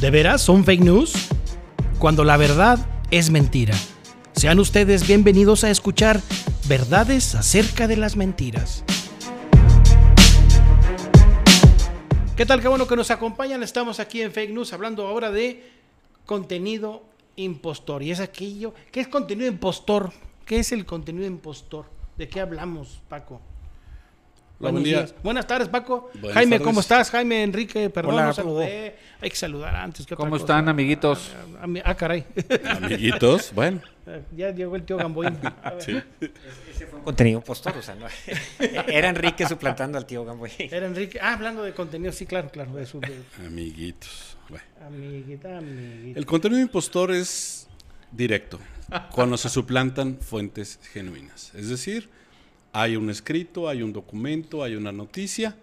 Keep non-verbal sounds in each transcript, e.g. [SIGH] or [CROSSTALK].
¿De veras son fake news? Cuando la verdad es mentira. Sean ustedes bienvenidos a escuchar verdades acerca de las mentiras. ¿Qué tal? Qué bueno que nos acompañan. Estamos aquí en Fake News hablando ahora de contenido impostor. Y es aquello. ¿Qué es contenido impostor? ¿Qué es el contenido impostor? ¿De qué hablamos, Paco? Buenos buen día. días. Buenas tardes, Paco. Buenas Jaime, tardes. ¿cómo estás? Jaime, Enrique, perdón, Hola, no saludé. Hay que saludar antes. ¿qué otra ¿Cómo cosa? están, amiguitos? Ah, ah, ah, caray. [LAUGHS] Amiguitos, bueno. [LAUGHS] ya llegó el tío Gamboín. [LAUGHS] A ver. Sí. Ese fue un contenido postor, o sea, no. Era Enrique suplantando al tío Gamboy. Era Enrique. Ah, hablando de contenido, sí, claro, claro. De su, de- Amiguitos. Bueno. amiguita, amiguita. El contenido impostor es directo, cuando se suplantan fuentes genuinas. Es decir, hay un escrito, hay un documento, hay una noticia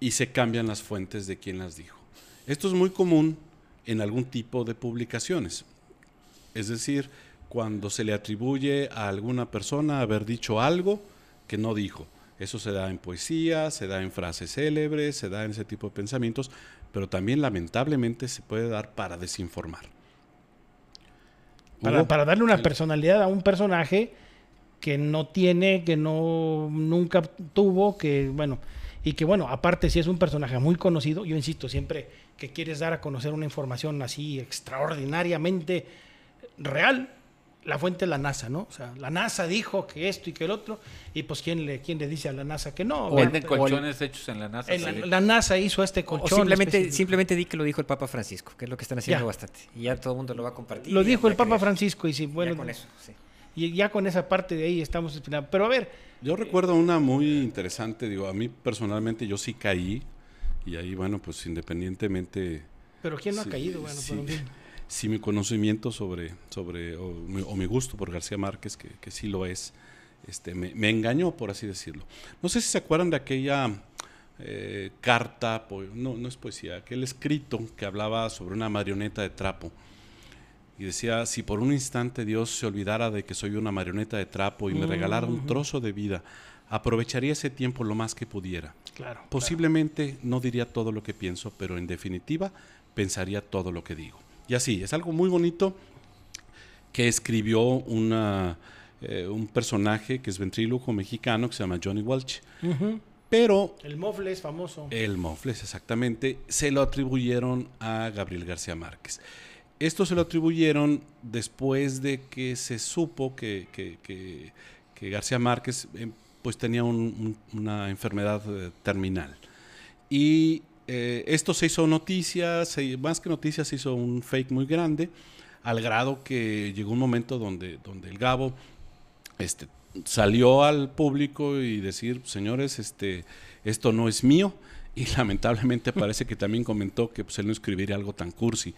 y se cambian las fuentes de quien las dijo. Esto es muy común en algún tipo de publicaciones. Es decir, cuando se le atribuye a alguna persona haber dicho algo que no dijo. Eso se da en poesía, se da en frases célebres, se da en ese tipo de pensamientos, pero también lamentablemente se puede dar para desinformar. Para, darle una personalidad a un personaje que no tiene, que no nunca tuvo, que bueno, y que bueno, aparte si es un personaje muy conocido, yo insisto, siempre que quieres dar a conocer una información así extraordinariamente real, la fuente es la NASA, ¿no? O sea, la NASA dijo que esto y que el otro, y pues quién le, quién le dice a la NASA que no. O venden colchones hechos en la NASA. la NASA hizo este O colchón. simplemente, específico. simplemente di que lo dijo el Papa Francisco, que es lo que están haciendo Ya. bastante. Y ya todo el mundo lo va a compartir. Lo dijo ya el Papa creer. Francisco y sí, Ya bueno, con eso, sí. Y ya con esa parte de ahí estamos esperando. Pero a ver, Yo recuerdo una muy interesante, digo, a mí personalmente yo sí caí y ahí, bueno, pues independientemente pero ¿quién no ha Sí, caído? Bueno, sí. fin. si mi conocimiento sobre, sobre o, mi, o mi gusto por García Márquez, que, que sí lo es, este, me, me engañó, por así decirlo. No sé si se acuerdan de aquella eh, carta, no, no es poesía, aquel escrito que hablaba sobre una marioneta de trapo. Y decía, si por un instante Dios se olvidara de que soy una marioneta de trapo y me regalara un trozo de vida, aprovecharía ese tiempo lo más que pudiera. Claro. Posiblemente no diría todo lo que pienso, pero en definitiva pensaría todo lo que digo. Y así, es algo muy bonito que escribió una, eh, un personaje que es ventríloco mexicano que se llama Johnny Welch. Pero El mofle es famoso. el Mofles, exactamente, se lo atribuyeron a Gabriel García Márquez. Esto se lo atribuyeron después de que se supo que, que- que- García Márquez eh, pues tenía un- un- una enfermedad eh, terminal. Y eh, esto se hizo noticia, se- más que noticia, se hizo un fake muy grande, al grado que llegó un momento donde, donde el Gabo este, salió al público y decir, señores, este, esto no es mío. Y [LAUGHS] lamentablemente parece que también comentó que pues, él no escribiría algo tan cursi.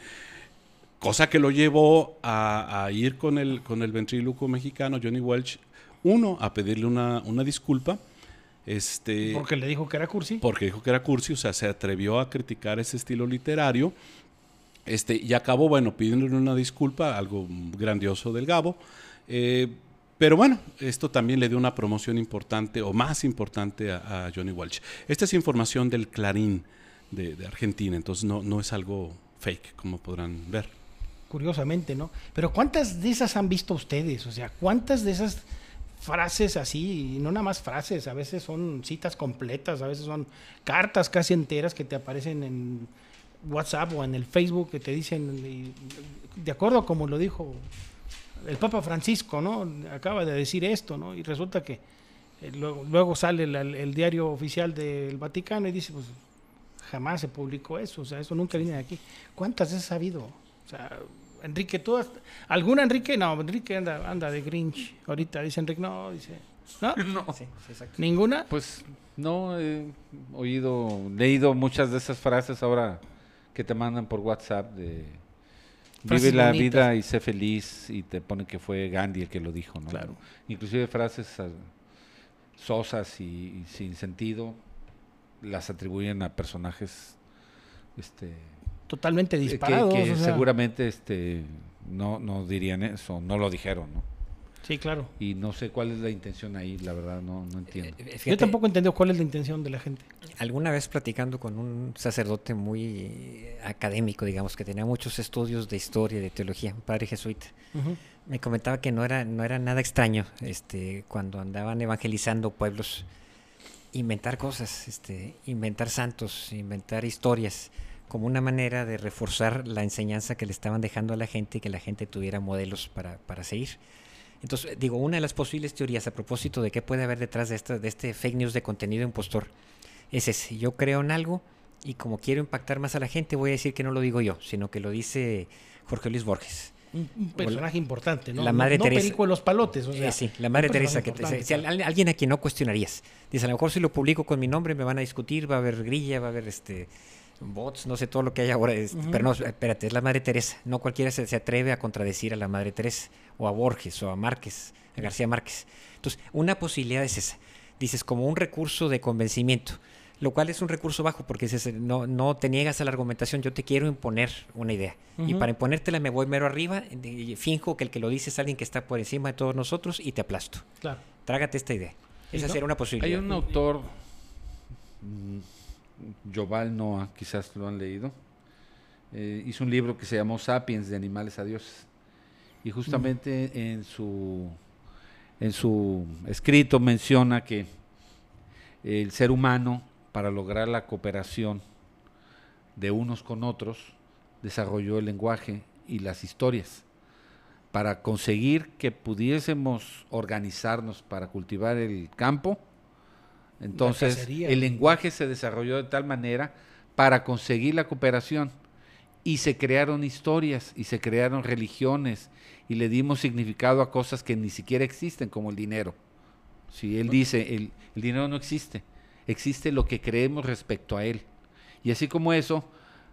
Cosa que lo llevó a, a ir con el, con el ventríloco mexicano, Johnny Welch, uno, a pedirle una, una disculpa. Este, Porque le dijo que era cursi. porque dijo que era cursi, o sea, se atrevió a criticar ese estilo literario. Este, y acabó, bueno, pidiéndole una disculpa, algo grandioso del Gabo. Eh, pero bueno, esto también le dio una promoción importante o más importante a, a Johnny Walsh. Esta es información del Clarín de, de Argentina, entonces no, no es algo fake, como podrán ver. Curiosamente, ¿no? Pero ¿cuántas de esas han visto ustedes? O sea, ¿cuántas de esas frases así? Y no nada más frases, a veces son citas completas, a veces son cartas casi enteras que te aparecen en WhatsApp o en el Facebook que te dicen, de acuerdo a como lo dijo el Papa Francisco, ¿no? Acaba de decir esto, ¿no? Y resulta que eh, luego, luego sale la- el, diario oficial del Vaticano y dice, pues jamás se publicó eso, o sea, eso nunca viene de aquí. ¿Cuántas veces ha habido? Sea, Enrique, ¿tú has- ¿Alguna Enrique? No, Enrique anda, anda de Grinch. Ahorita dice Enrique, no, dice. ¿No? [LAUGHS] No. Sí, sí, exacto. ¿Ninguna? Pues no he oído, leído muchas de esas frases ahora que te mandan por WhatsApp de Frases vive la bonitas. vida y sé feliz y te pone que fue Gandhi el que lo dijo, ¿no? Claro. Inclusive frases ah, sosas y, y sin sentido las atribuyen a personajes este Totalmente que- disparados. que, o sea, seguramente este no no dirían eso, no lo dijeron, ¿no? Sí, claro. Y no sé cuál es la intención ahí, la verdad, no, no entiendo. Eh, Yo fíjate, tampoco entiendo cuál es la intención de la gente. Alguna vez platicando con un sacerdote muy eh, académico, digamos, que tenía muchos estudios de historia, de teología, un padre jesuita, me comentaba que no era, no era nada extraño este, cuando andaban evangelizando pueblos, inventar cosas, este, inventar santos, inventar historias, como una manera de reforzar la enseñanza que le estaban dejando a la gente y que la gente tuviera modelos para, para seguir. Entonces, digo, una de las posibles teorías a propósito de qué puede haber detrás de, esta, de este fake news de contenido impostor es ese. Yo creo en algo y como quiero impactar más a la gente, voy a decir que no lo digo yo, sino que lo dice Jorge Luis Borges. Un, un personaje importante, ¿no? la No- Madre no, Teresa. Perico de los palotes, o sea. Eh, sí, la Madre Teresa, que te- si alguien a quien no cuestionarías. Dice, a lo mejor si lo publico con mi nombre me van a discutir, va a haber grilla, va a haber este bots, no sé todo lo que hay ahora. es-. Pero no, espérate, es la Madre Teresa. No cualquiera se, se atreve a contradecir a la Madre Teresa, o a Borges, o a Márquez, a García Márquez. Entonces, una posibilidad es esa. Dices, como un recurso de convencimiento, lo cual es un recurso bajo, porque dices, no, no te niegas a la argumentación, yo te quiero imponer una idea. Y para imponértela me voy mero arriba, de- finjo que el que lo dice es alguien que está por encima de todos nosotros y te aplasto. Claro. Trágate esta idea. Esa ¿no? sería una Hay posibilidad. un autor, Yoval Noah, quizás lo han leído, eh, hizo un libro que se llamó Sapiens, de animales a dioses. Y justamente en, su, en su escrito menciona que el ser humano, para lograr la cooperación de unos con otros, desarrolló el lenguaje y las historias para conseguir que pudiésemos organizarnos para cultivar el campo. Entonces, el lenguaje se desarrolló de tal manera para conseguir la cooperación y se crearon historias y se crearon religiones y le dimos significado a cosas que ni siquiera existen, como el dinero. Si él dice, el, el dinero no existe, existe lo que creemos respecto a él. Y así como eso,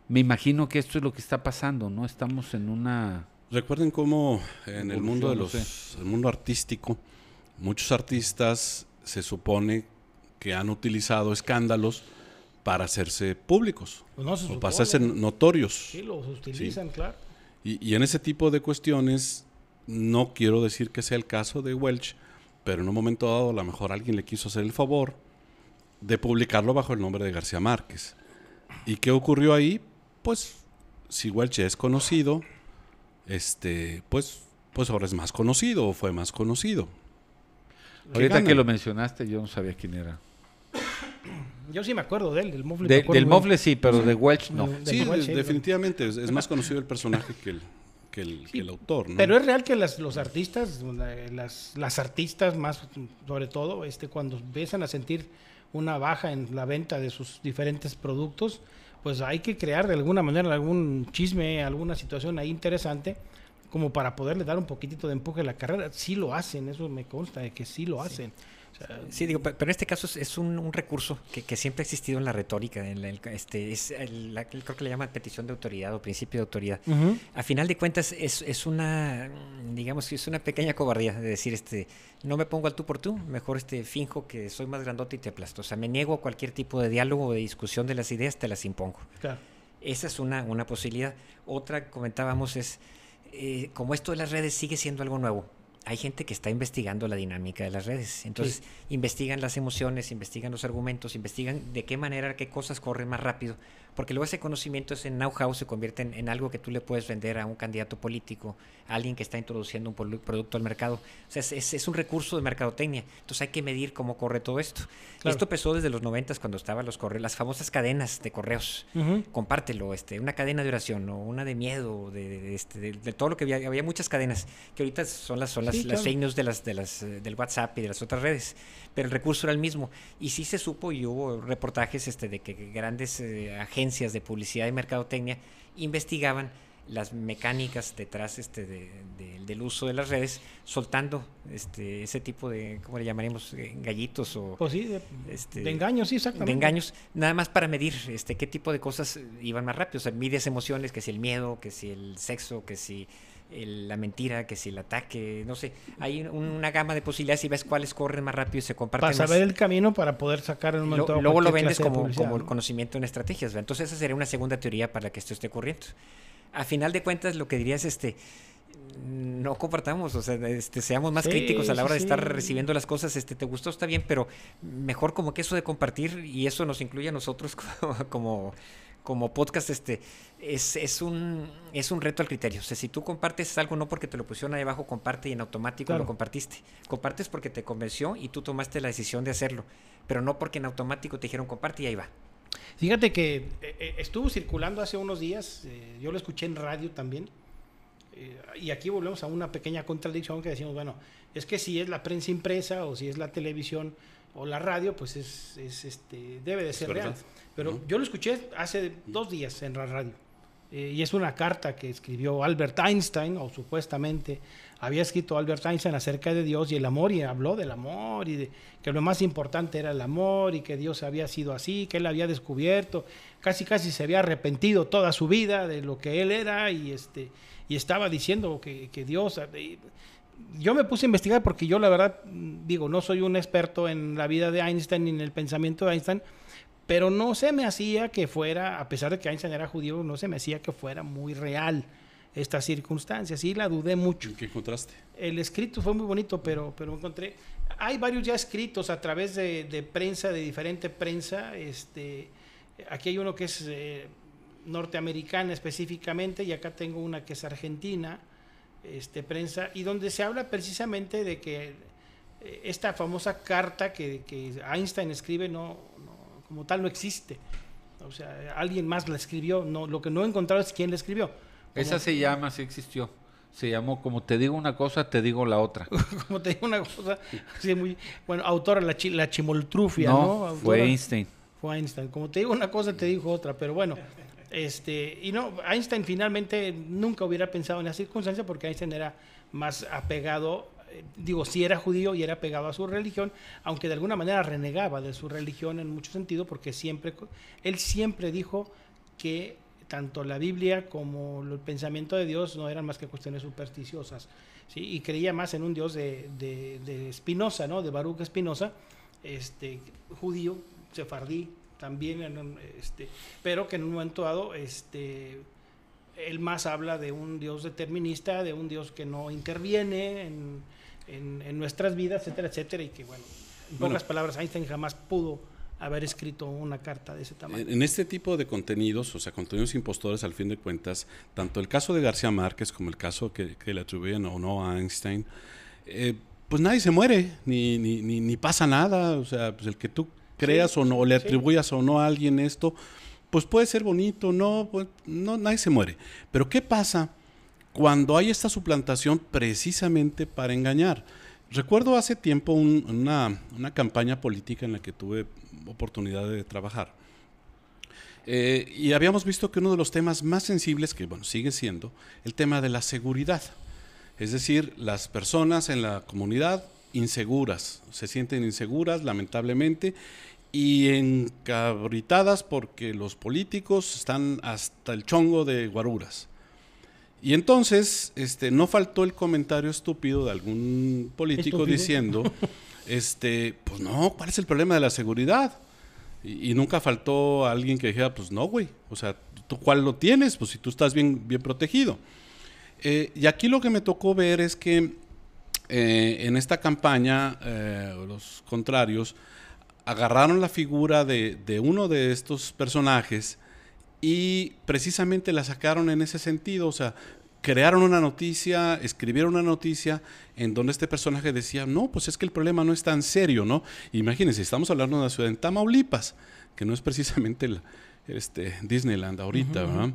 me imagino que esto es lo que está pasando, ¿no? Estamos en una... Recuerden cómo en el mundo de los, el mundo artístico, muchos artistas se supone que han utilizado escándalos para hacerse públicos Pues no o para hacerse ¿no? notorios. Sí, los utilizan, claro. Y, y en ese tipo de cuestiones, no quiero decir que sea el caso de Welch, pero en un momento dado a lo mejor alguien le quiso hacer el favor de publicarlo bajo el nombre de García Márquez. ¿Y qué ocurrió ahí? Pues si Welch es conocido, este, pues, pues ahora es más conocido o fue más conocido. ¿Qué Ahorita que lo mencionaste, yo no sabía quién era. Yo sí me acuerdo de él, del Mofle. De- del Mofle sí, pero de Welch no. Sí, Welch, de- sí, definitivamente es, es más [LAUGHS] conocido el personaje que el, que el, que el autor. ¿no? Pero es real que las, los artistas, la- las, las artistas más, sobre todo, este, cuando empiezan a sentir una baja en la venta de sus diferentes productos, pues hay que crear de alguna manera algún chisme, alguna situación ahí interesante, como para poderle dar un poquitito de empuje a la carrera. Sí lo hacen, eso me consta de que sí lo hacen. Sí, digo, pe- pero en este caso es, un, un recurso que, que siempre ha existido en la retórica. En la- el- este, es el- la- creo que le llaman petición de autoridad o principio de autoridad. A final de cuentas es, es una, digamos que es una pequeña cobardía de decir, este, no me pongo al tú por tú, mejor este, finjo que soy más grandote y te aplasto. O sea, me niego a cualquier tipo de diálogo o de discusión de las ideas, te las impongo. Claro. Esa es una, una posibilidad. Otra, comentábamos, es eh, como esto de las redes sigue siendo algo nuevo. Hay gente que está investigando la dinámica de las redes. Entonces, investigan las emociones, investigan los argumentos, investigan de qué manera, qué cosas corren más rápido. Porque luego ese conocimiento, ese know-how, se convierte en, en algo que tú le puedes vender a un candidato político, a alguien que está introduciendo un producto al mercado. O sea, es, es- es un recurso de mercadotecnia. Entonces, hay que medir cómo corre todo esto. Claro. Esto empezó desde los noventas cuando estaban los correos, las famosas cadenas de correos compártelo, este, una cadena de oración o una de miedo, de, de- de este, de- de todo lo que había, había muchas cadenas que ahorita son las son las, Sí, las claro. fake news de las de las eh, del WhatsApp y de las otras redes, pero el recurso era el mismo y sí se supo y hubo reportajes este de que grandes eh, agencias de publicidad y mercadotecnia investigaban las mecánicas detrás este de- de- del uso de las redes soltando este ese tipo de cómo le llamaríamos Eh, gallitos o Pues sí, de, Este, de engaños, sí, exactamente. de engaños, nada más para medir este qué tipo de cosas iban más rápido. O sea, mides emociones, que si el miedo, que si el sexo, que si el- la mentira, que si el ataque, no sé. Hay un- una gama de posibilidades y ves cuáles corren más rápido y se comparten Para más. el camino para poder sacar en un momento luego lo vendes como, como el ¿no? conocimiento en estrategias. ¿verdad? Entonces esa sería una segunda teoría para que esto esté ocurriendo. A final de cuentas, lo que diría es este, no compartamos, o sea, este, seamos más Sí, críticos a la sí, hora de sí. estar recibiendo las cosas, este, te gustó, está bien, pero mejor como que eso de compartir, y eso nos incluye a nosotros [LAUGHS] como, como, como podcast, este, es, es un, es un reto al criterio. O sea, si tú compartes algo no porque te lo pusieron ahí abajo, comparte y en automático Claro. lo compartiste. Compartes porque te convenció y tú tomaste la decisión de hacerlo, pero no porque en automático te dijeron comparte y ahí va. Fíjate que eh, eh, estuvo circulando hace unos días, eh, yo lo escuché en radio también, eh, y aquí volvemos a una pequeña contradicción que decimos, bueno, es que si es la prensa impresa o si es la televisión o la radio, pues es, es, este, debe de ser verdad. real. Pero Ujú. yo lo escuché hace dos días en la radio. eh, y es una carta que escribió Albert Einstein, o supuestamente había escrito Albert Einstein acerca de Dios y el amor, y habló del amor, y de que lo más importante era el amor, y que Dios había sido así, que él había descubierto, casi casi se había arrepentido toda su vida de lo que él era, y, este, y estaba diciendo que, que Dios... eh, yo me puse a investigar porque yo la verdad, digo, no soy un experto en la vida de Einstein ni en el pensamiento de Einstein, pero no se me hacía que fuera, a pesar de que Einstein era judío, no se me hacía que fuera muy real esta circunstancia. Sí, la dudé mucho. ¿Qué encontraste? El escrito fue muy bonito, pero, pero encontré. Hay varios ya escritos a través de, de prensa, de diferente prensa. Este, aquí hay uno que es eh, norteamericana específicamente, y acá tengo una que es argentina, este, prensa, y donde se habla precisamente de que eh, esta famosa carta que, que Einstein escribe no, no- como tal no existe. O sea, alguien más la escribió. No, lo que no he encontrado es quién la escribió. Esa se llama, sí existió. Se llamó Como te digo una cosa, te digo la otra. [LAUGHS] como te digo una cosa, así muy, bueno, autora la, chi- la chimoltrufia, ¿no? No, Autora- fue Einstein. Fue Einstein. Como te digo una cosa, te digo otra, pero bueno, este, y no, Einstein finalmente nunca hubiera pensado en la circunstancia porque Einstein era más apegado, eh, digo, sí era judío y era apegado a su religión, aunque de alguna manera renegaba de su religión en mucho sentido porque siempre, él siempre dijo que tanto la Biblia como el pensamiento de Dios no eran más que cuestiones supersticiosas, ¿sí? y creía más en un Dios de, de, de ¿no? de Baruch Spinoza, este, judío, sefardí, también, en un, este, pero que en un momento dado, este, él más habla de un Dios determinista, de un Dios que no interviene en, en- en nuestras vidas, etcétera, etcétera, y que, bueno, en Bueno. pocas palabras, Einstein jamás pudo haber escrito una carta de ese tamaño. En en este tipo de contenidos, o sea, contenidos impostores, al fin de cuentas, tanto el caso de García Márquez como el caso que, que le atribuyen o no a Einstein, eh, pues nadie se muere, ni, ni, ni, ni pasa nada. O sea, pues el que tú creas o no, o le sí. atribuyas o no a alguien esto, pues puede ser bonito, no, pues, no, nadie se muere. Pero ¿qué pasa cuando hay esta suplantación precisamente para engañar? Recuerdo hace tiempo un- una, una campaña política en la que tuve oportunidad de trabajar. Eh, y habíamos visto que uno de los temas más sensibles, que bueno, sigue siendo, el tema de la seguridad. Es decir, las personas en la comunidad inseguras, se sienten inseguras, lamentablemente, y encabritadas porque los políticos están hasta el chongo de guaruras. Y entonces, este, no faltó el comentario estúpido de algún político Estúpido. diciendo, [LAUGHS] este, pues no, ¿cuál es el problema de la seguridad? Y, y nunca faltó alguien que dijera, pues no, güey, o sea, ¿tú cuál lo tienes? Pues si tú estás bien, bien protegido. Eh, y aquí lo que me tocó ver es que eh, en esta campaña, eh, los contrarios agarraron la figura de, de uno de estos personajes y precisamente la sacaron en ese sentido, o sea, crearon una noticia, escribieron una noticia en donde este personaje decía, no, pues es que el problema no es tan serio, ¿no? Imagínense, estamos hablando de una ciudad en Tamaulipas, que no es precisamente el, este, Disneyland ahorita, ¿verdad?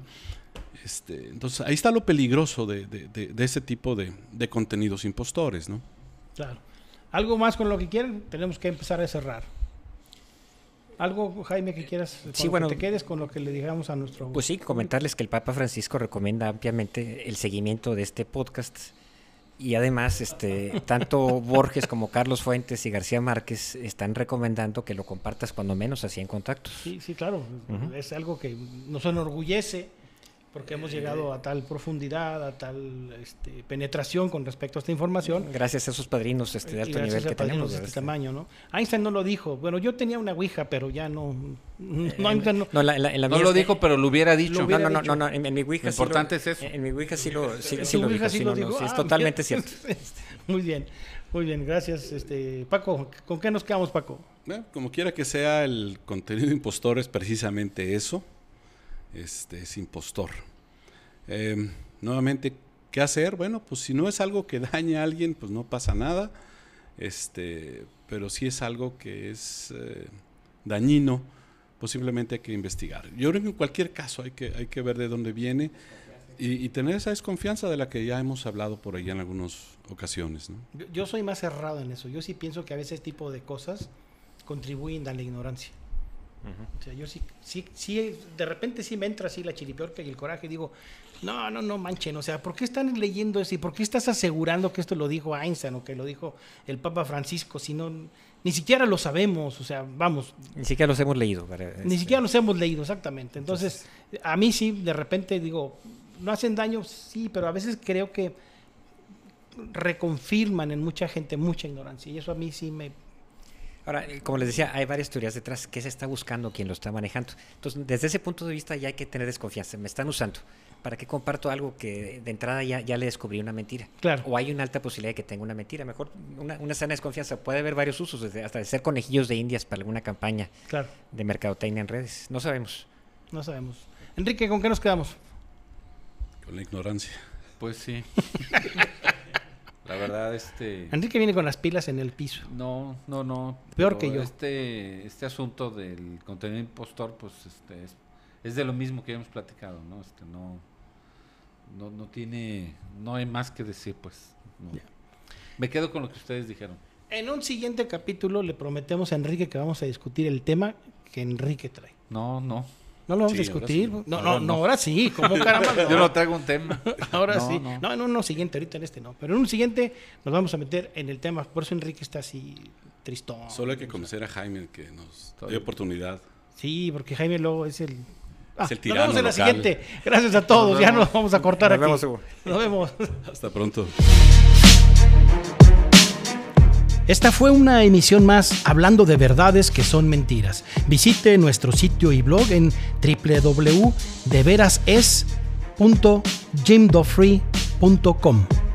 Este, entonces, ahí está lo peligroso de, de- de- de ese tipo de, de contenidos impostores, ¿no? Claro. ¿Algo más con lo que quieran? Tenemos que empezar a cerrar. ¿Algo, Jaime, que quieras? con Sí, lo que bueno. te quedes con lo que le digamos a nuestro... Pues sí, comentarles que el Papa Francisco recomienda ampliamente el seguimiento de este podcast y además este tanto Borges como Carlos Fuentes y García Márquez están recomendando que lo compartas cuando menos a 100 contactos. Sí, sí, claro. Es algo que nos enorgullece porque hemos llegado a tal profundidad, a tal este, penetración con respecto a esta información. Gracias a esos padrinos este, de alto nivel que tenemos. De este tamaño, ¿no? Einstein no lo dijo. Bueno, yo tenía una ouija, pero ya no. No, no, no, la, la, no lo dijo, pero lo hubiera dicho. Lo hubiera no, no, no, en, mi ouija. Lo importante es eso. En, mi ouija sí lo, sí, sí lo dijo. Sí lo dijo. es ah, totalmente cierto. [LAUGHS] Muy bien, muy bien, gracias. Este, Paco, ¿con qué nos quedamos, Paco? como quiera que sea, el contenido impostor es precisamente eso este, es impostor. Em, nuevamente, ¿qué hacer? Bueno, pues si no es algo que [LAUGHS] daña a alguien, pues no pasa nada. Este, pero si es algo que es eh, dañino, posiblemente hay que investigar. Yo creo que en cualquier caso hay que, hay que ver de dónde viene y, tener esa desconfianza de la que ya hemos hablado por ahí en algunas ocasiones. Yo, soy más cerrado en eso. Yo sí pienso que a veces este tipo de cosas contribuyen a la ignorancia. O sea, yo sí, sí, sí, de repente sí me entra así la chiripiorca y el coraje y digo, no, no, no manchen, o sea, ¿por qué están leyendo eso y por qué estás asegurando que esto lo dijo Einstein o que lo dijo el Papa Francisco si no, ni siquiera lo sabemos, o sea, vamos. Ni siquiera los hemos leído. ni este siquiera los hemos leído, exactamente. Entonces, a mí sí, de repente digo, no hacen daño, sí, pero a veces creo que reconfirman en mucha gente mucha ignorancia y eso a mí sí me Ahora, eh, como les decía, hay varias teorías detrás. ¿Qué se está buscando? ¿Quién lo está manejando? Entonces, desde ese punto de vista ya hay que tener desconfianza. Me están usando. ¿Para qué comparto algo que de entrada ya, ya le descubrí una mentira? Claro. O hay una alta posibilidad de que tenga una mentira. Mejor una, una sana desconfianza. Puede haber varios usos, desde, hasta de ser conejillos de indias para alguna campaña claro. de mercadotecnia en redes. No sabemos. No sabemos. Enrique, ¿con qué nos quedamos? Con la ignorancia. Pues sí. [LAUGHS] La verdad, este. Enrique viene con las pilas en el piso. No, no, no. Peor que yo. Este, este asunto del contenido impostor, pues, este, es, de lo mismo que hemos platicado, ¿no? Este, no, no, no tiene, no hay más que decir, pues. Me quedo con lo que ustedes dijeron. En un siguiente capítulo le prometemos a Enrique que vamos a discutir el tema que Enrique trae. No, no. ¿No lo vamos a discutir? No, no, no, ahora sí, como [LAUGHS] caramba. Yo no traigo un tema. [LAUGHS] ahora sí. No. en uno siguiente, ahorita en este no. Pero en un siguiente nos vamos a meter en el tema. Por eso Enrique está así tristón. Solo hay que conocer a Jaime, que nos dio oportunidad. Sí, porque Jaime luego es el... es ah, el tirano Nos vemos en la siguiente. Gracias a todos. ya nos vamos a cortar nos aquí. Vemos, nos vemos. Hasta pronto. Esta fue una emisión más hablando de verdades que son mentiras. Visite nuestro sitio y blog en www.deverases.jimdofree.com.